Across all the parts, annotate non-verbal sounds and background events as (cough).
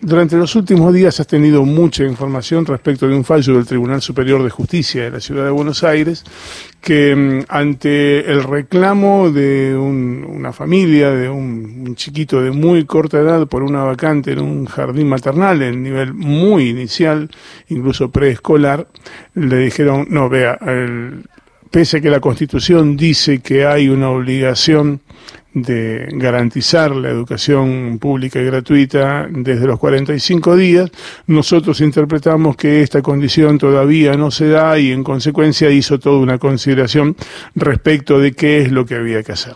durante los últimos días has tenido mucha información respecto de un fallo del Tribunal Superior de Justicia de la Ciudad de Buenos Aires que mm, ante el reclamo de una familia, de un, chiquito de muy corta edad por una vacante en un jardín maternal en nivel muy inicial, incluso preescolar, le dijeron, no, vea, pese a que la Constitución dice que hay una obligación de garantizar la educación pública y gratuita desde los 45 días, nosotros interpretamos que esta condición todavía no se da y en consecuencia hizo toda una consideración respecto de qué es lo que había que hacer.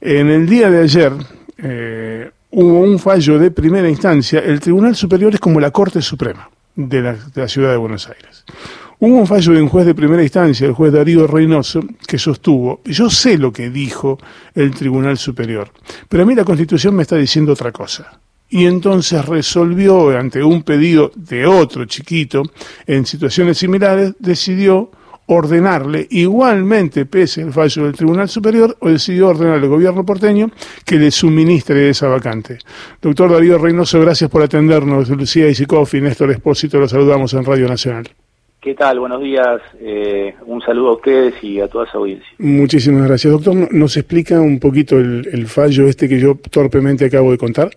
En el día de ayer eh, hubo un fallo de primera instancia, el Tribunal Superior es como la Corte Suprema de la, de la Ciudad de Buenos Aires. Hubo un fallo de un juez de primera instancia, el juez Darío Reynoso, que sostuvo, yo sé lo que dijo el Tribunal Superior, pero a mí la Constitución me está diciendo otra cosa. Y entonces resolvió, ante un pedido de otro chiquito, en situaciones similares, decidió ordenarle, igualmente pese al fallo del Tribunal Superior, o decidió ordenarle al gobierno porteño que le suministre esa vacante. Doctor Darío Reynoso, gracias por atendernos. Lucía Isicoff y Néstor Espósito, los saludamos en Radio Nacional. ¿Qué tal? Buenos días. Eh, un saludo a ustedes y a toda su audiencia. Muchísimas gracias. Doctor, ¿nos explica un poquito el, fallo este que yo torpemente acabo de contar?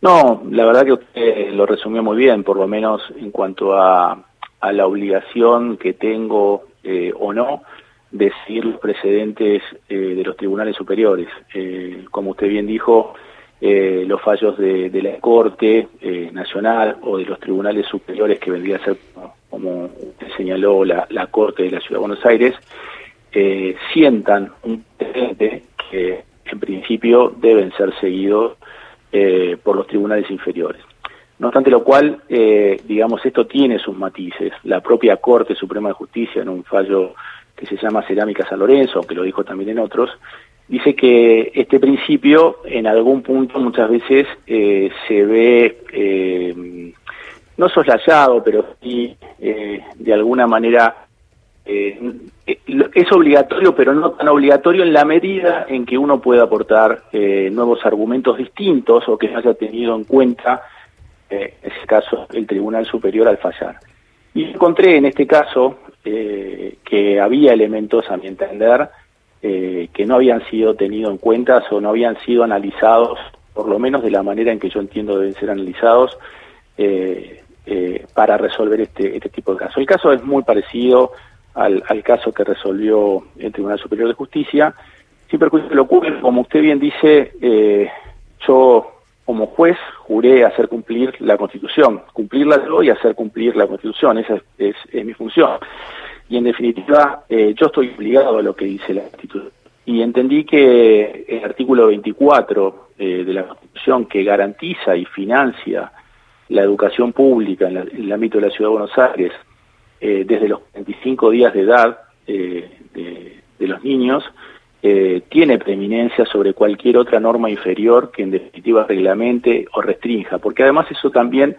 No, la verdad que usted lo resumió muy bien, por lo menos en cuanto a, la obligación que tengo eh, o no de seguir los precedentes eh, de los tribunales superiores. como usted bien dijo, los fallos de, de la Corte Nacional o de los tribunales superiores que vendría a ser como señaló la, Corte de la Ciudad de Buenos Aires, eh, sientan un precedente que en principio deben ser seguidos eh, por los tribunales inferiores. No obstante lo cual, eh, digamos, esto tiene sus matices. La propia Corte Suprema de Justicia, en un fallo que se llama Cerámica San Lorenzo, aunque lo dijo también en otros, dice que este principio en algún punto muchas veces se ve no soslayado, pero sí eh, de alguna manera eh, es obligatorio, pero no tan obligatorio en la medida en que uno pueda aportar eh, nuevos argumentos distintos o que se haya tenido en cuenta, en ese caso, el Tribunal Superior al fallar. Y encontré en este caso que había elementos, a mi entender, que no habían sido tenidos en cuenta o no habían sido analizados, por lo menos de la manera en que yo entiendo deben ser analizados, eh, eh, para resolver este, este tipo de casos. El caso es muy parecido al, caso que resolvió el Tribunal Superior de Justicia. Sin perjuicio de lo ocurre, como usted bien dice, eh, yo como juez juré hacer cumplir la Constitución, cumplirla yo y hacer cumplir la Constitución, esa es, mi función. Y en definitiva, eh, yo estoy obligado a lo que dice la Constitución. Y entendí que el artículo 24 de la Constitución, que garantiza y financia la educación pública en, el ámbito de la Ciudad de Buenos Aires eh, desde los 25 días de edad eh, de, los niños eh, tiene preeminencia sobre cualquier otra norma inferior que en definitiva reglamente o restrinja, porque además eso también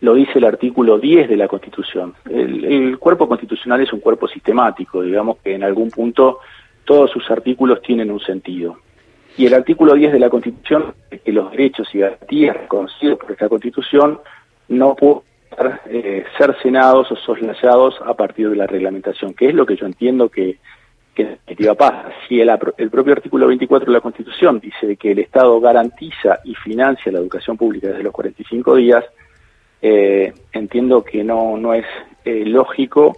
lo dice el artículo 10 de la Constitución. el, cuerpo constitucional es un cuerpo sistemático, digamos que en algún punto todos sus artículos tienen un sentido. Y el artículo 10 de la Constitución, que los derechos y garantías reconocidos por esta Constitución no pueden eh, ser cenados o soslayados a partir de la reglamentación, que es lo que yo entiendo que, que en definitiva pasa. Si el, propio artículo 24 de la Constitución dice que el Estado garantiza y financia la educación pública desde los 45 días, eh, entiendo que no, no es eh, lógico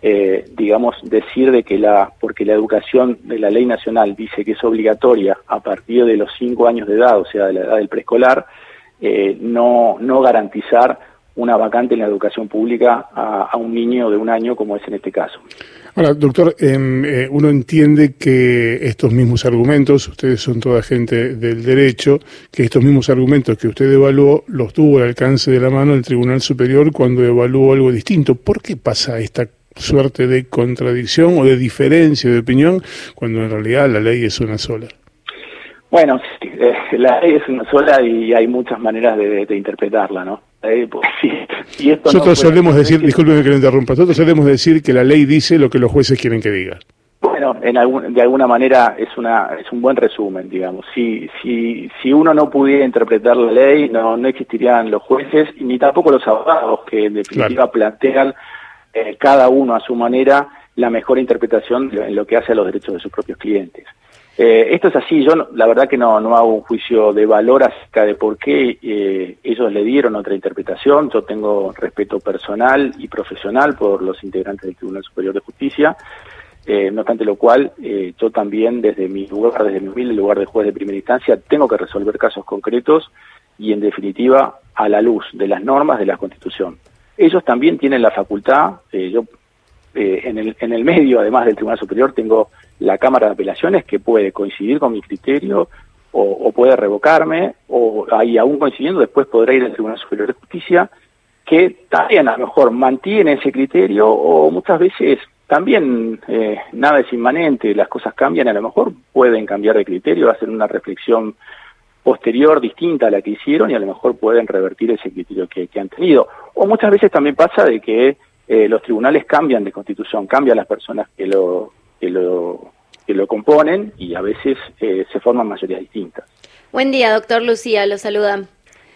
eh, digamos, decir de que la, porque la educación de la ley nacional dice que es obligatoria a partir de los cinco años de edad, o sea, de la edad del preescolar, eh, no, no garantizar una vacante en la educación pública a, un niño de un año, como es en este caso. Ahora, doctor, em, eh, uno entiende que estos mismos argumentos, ustedes son toda gente del derecho, que estos mismos argumentos que usted evaluó los tuvo al alcance de la mano el Tribunal Superior cuando evaluó algo distinto. ¿Por qué pasa esta suerte de contradicción o de diferencia de opinión cuando en realidad la ley es una sola. Bueno, eh, la ley es una sola y hay muchas maneras de, interpretarla, ¿no? Pues, (laughs) nosotros solemos decir, discúlpeme que lo interrumpa, nosotros solemos decir que la ley dice lo que los jueces quieren que diga. Bueno, en de alguna manera es una es un buen resumen, digamos. Si si si uno no pudiera interpretar la ley, no no existirían los jueces ni tampoco los abogados que en definitiva plantean eh, cada uno a su manera la mejor interpretación en lo que hace a los derechos de sus propios clientes. Eh, esto es así, yo la verdad que no, no hago un juicio de valor acerca de por qué eh, ellos le dieron otra interpretación, yo tengo respeto personal y profesional por los integrantes del Tribunal Superior de Justicia, eh, no obstante lo cual yo también desde mi lugar, desde mi humilde lugar de juez de primera instancia, tengo que resolver casos concretos y en definitiva a la luz de las normas de la Constitución. Ellos también tienen la facultad, yo en, el, en el medio además del Tribunal Superior tengo la Cámara de Apelaciones que puede coincidir con mi criterio o, puede revocarme, o ahí aún coincidiendo después podrá ir al Tribunal Superior de Justicia, que también a lo mejor mantiene ese criterio o muchas veces también eh, nada es inmanente, las cosas cambian, a lo mejor pueden cambiar de criterio, hacer una reflexión posterior distinta a la que hicieron y a lo mejor pueden revertir ese criterio que, han tenido. O muchas veces también pasa de que eh, los tribunales cambian de constitución, cambian las personas que lo, que lo, que lo componen y a veces eh, se forman mayorías distintas. Buen día, doctor Lucía, lo saluda.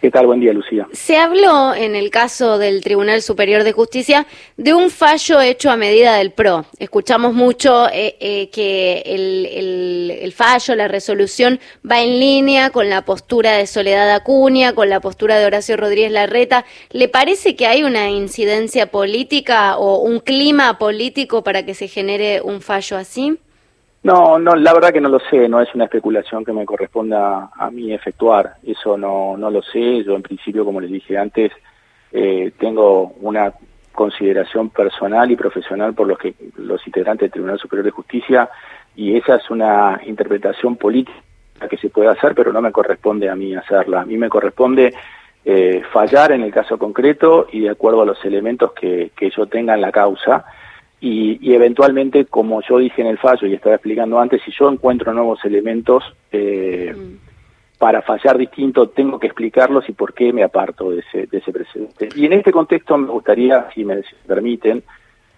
¿Qué tal? Buen día, Lucía. Se habló en el caso del Tribunal Superior de Justicia de un fallo hecho a medida del PRO. Escuchamos mucho eh, eh, que el, fallo, la resolución va en línea con la postura de Soledad Acuña, con la postura de Horacio Rodríguez Larreta. ¿Le parece que hay una incidencia política o un clima político para que se genere un fallo así? No, no, la verdad que no lo sé, no es una especulación que me corresponda a mí efectuar, eso no, no lo sé, yo en principio, como les dije antes, eh, tengo una consideración personal y profesional por los que los integrantes del Tribunal Superior de Justicia y esa es una interpretación política que se puede hacer, pero no me corresponde a mí hacerla. A mí me corresponde eh, fallar en el caso concreto y de acuerdo a los elementos que, que yo tenga en la causa y, eventualmente, como yo dije en el fallo y estaba explicando antes, si yo encuentro nuevos elementos eh, mm. para fallar distinto, tengo que explicarlos y por qué me aparto de ese, de ese precedente. Y en este contexto me gustaría, si me permiten,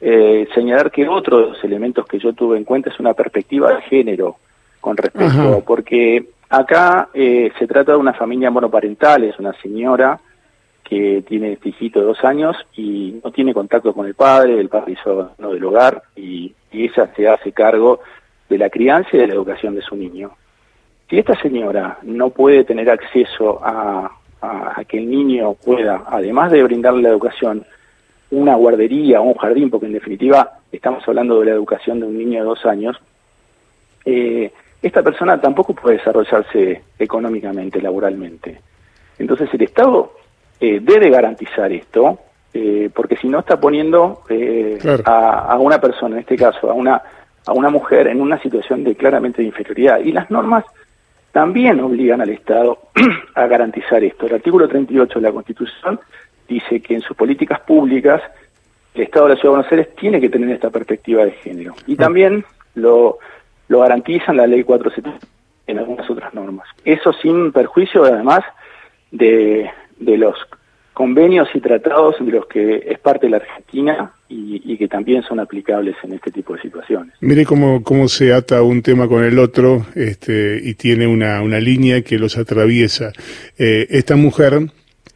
eh, señalar que otro de los elementos que yo tuve en cuenta es una perspectiva de género con respecto, porque acá eh, se trata de una familia monoparental, es una señora que tiene este hijito de dos años y no tiene contacto con el padre, el padre hizo no del hogar y, ella se hace cargo de la crianza y de la educación de su niño. Si esta señora no puede tener acceso a, que el niño pueda, además de brindarle la educación, una guardería o un jardín, porque en definitiva estamos hablando de la educación de un niño de dos años, eh, esta persona tampoco puede desarrollarse económicamente, laboralmente. Entonces el Estado eh, debe garantizar esto, eh, porque si no está poniendo eh, a, una persona, en este caso a una, a una mujer, en una situación de claramente de inferioridad. Y las normas también obligan al Estado (clears throat) a garantizar esto. El artículo 38 de la Constitución dice que en sus políticas públicas el Estado de la Ciudad de Buenos Aires tiene que tener esta perspectiva de género. Y también lo, lo garantizan la Ley 470 en algunas otras normas. Eso sin perjuicio, además, de, de los convenios y tratados de los que es parte la Argentina y, que también son aplicables en este tipo de situaciones. Mire cómo, cómo se ata un tema con el otro este, y tiene una, una línea que los atraviesa. Eh, esta mujer,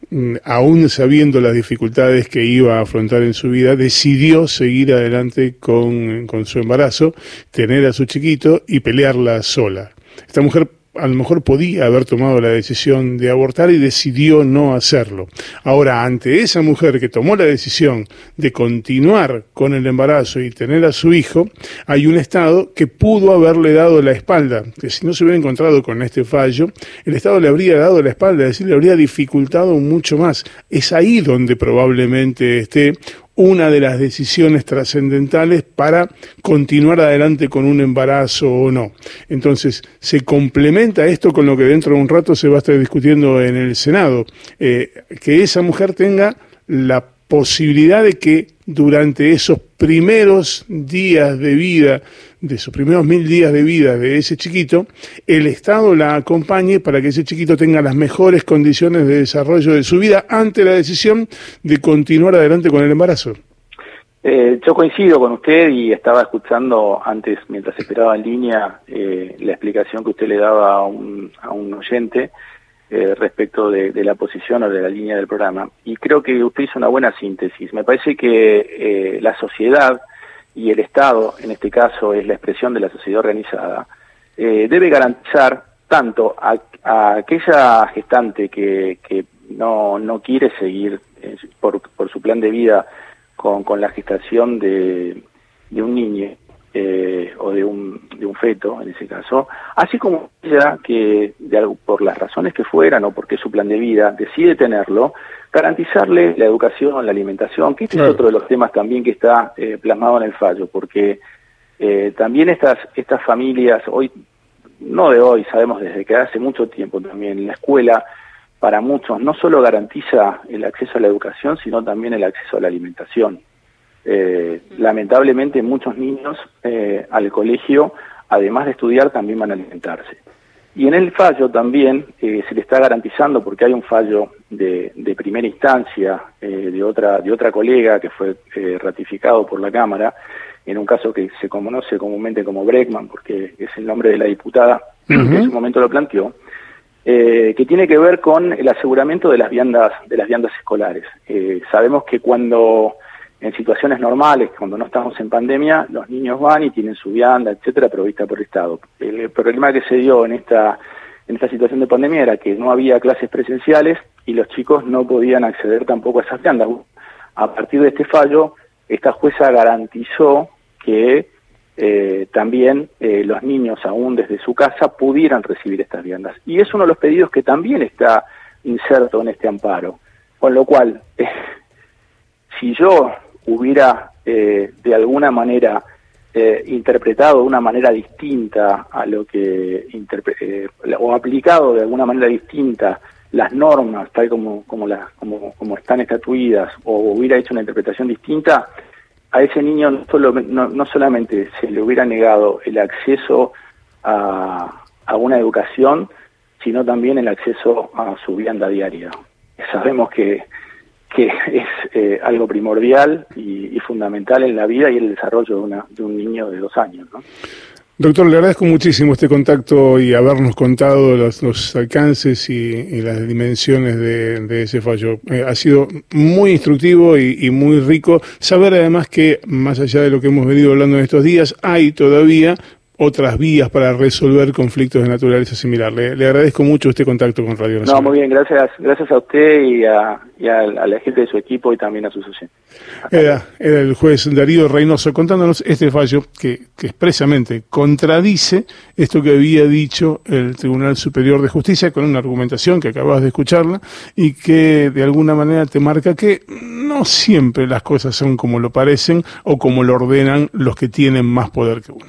mm, aún sabiendo las dificultades que iba a afrontar en su vida, decidió seguir adelante con, con su embarazo, tener a su chiquito y pelearla sola. Esta mujer a lo mejor podía haber tomado la decisión de abortar y decidió no hacerlo. Ahora, ante esa mujer que tomó la decisión de continuar con el embarazo y tener a su hijo, hay un Estado que pudo haberle dado la espalda, que si no se hubiera encontrado con este fallo, el Estado le habría dado la espalda, es decir, le habría dificultado mucho más. Es ahí donde probablemente esté una de las decisiones trascendentales para continuar adelante con un embarazo o no. Entonces, se complementa esto con lo que dentro de un rato se va a estar discutiendo en el Senado, eh, que esa mujer tenga la posibilidad de que durante esos primeros días de vida, de sus primeros mil días de vida de ese chiquito, el Estado la acompañe para que ese chiquito tenga las mejores condiciones de desarrollo de su vida ante la decisión de continuar adelante con el embarazo. Eh, yo coincido con usted y estaba escuchando antes, mientras esperaba en línea, eh, la explicación que usted le daba a un, a un oyente eh, respecto de, la posición o de la línea del programa. Y creo que usted hizo una buena síntesis. Me parece que eh, la sociedad y el Estado, en este caso es la expresión de la sociedad organizada, eh, debe garantizar tanto a, a aquella gestante que, que no, no quiere seguir eh, por, por su plan de vida con, con la gestación de, de un niño eh, o de un, de un feto, en ese caso, así como ella que de algo, por las razones que fueran o porque su plan de vida decide tenerlo, garantizarle la educación, la alimentación, que este claro. es otro de los temas también que está eh, plasmado en el fallo, porque eh, también estas, estas familias, hoy, no de hoy, sabemos desde que hace mucho tiempo también, la escuela para muchos no solo garantiza el acceso a la educación, sino también el acceso a la alimentación. Eh, lamentablemente muchos niños eh, al colegio, además de estudiar, también van a alimentarse. Y en el fallo también eh, se le está garantizando, porque hay un fallo de, de primera instancia eh, de, otra, de otra colega que fue eh, ratificado por la Cámara, en un caso que se conoce comúnmente como Breckman, porque es el nombre de la diputada uh -huh. que en su momento lo planteó, eh, que tiene que ver con el aseguramiento de las viandas, de las viandas escolares. Eh, sabemos que cuando en situaciones normales, cuando no estamos en pandemia, los niños van y tienen su vianda, etcétera, provista por el Estado. El problema que se dio en esta, en esta situación de pandemia era que no había clases presenciales y los chicos no podían acceder tampoco a esas viandas. A partir de este fallo, esta jueza garantizó que eh, también eh, los niños, aún desde su casa, pudieran recibir estas viandas. Y es uno de los pedidos que también está inserto en este amparo. Con lo cual, (laughs) si yo hubiera eh, de alguna manera eh, interpretado de una manera distinta a lo que eh, o aplicado de alguna manera distinta las normas tal como como, las, como como están estatuidas o hubiera hecho una interpretación distinta a ese niño no, solo, no, no solamente se le hubiera negado el acceso a, a una educación sino también el acceso a su vianda diaria. Sabemos que que es eh, algo primordial y, fundamental en la vida y el desarrollo de, una, de un niño de dos años. ¿no? Doctor, le agradezco muchísimo este contacto y habernos contado los, alcances y, las dimensiones de, ese fallo. Eh, ha sido muy instructivo y, muy rico saber además que, más allá de lo que hemos venido hablando en estos días, hay todavía otras vías para resolver conflictos de naturaleza similar. Le, le, agradezco mucho este contacto con Radio Nacional. No, muy bien, gracias, gracias a usted y a, y a, a la gente de su equipo y también a sus oyentes. Era, era, el juez Darío Reynoso contándonos este fallo que, que, expresamente contradice esto que había dicho el Tribunal Superior de Justicia con una argumentación que acabas de escucharla y que de alguna manera te marca que no siempre las cosas son como lo parecen o como lo ordenan los que tienen más poder que uno.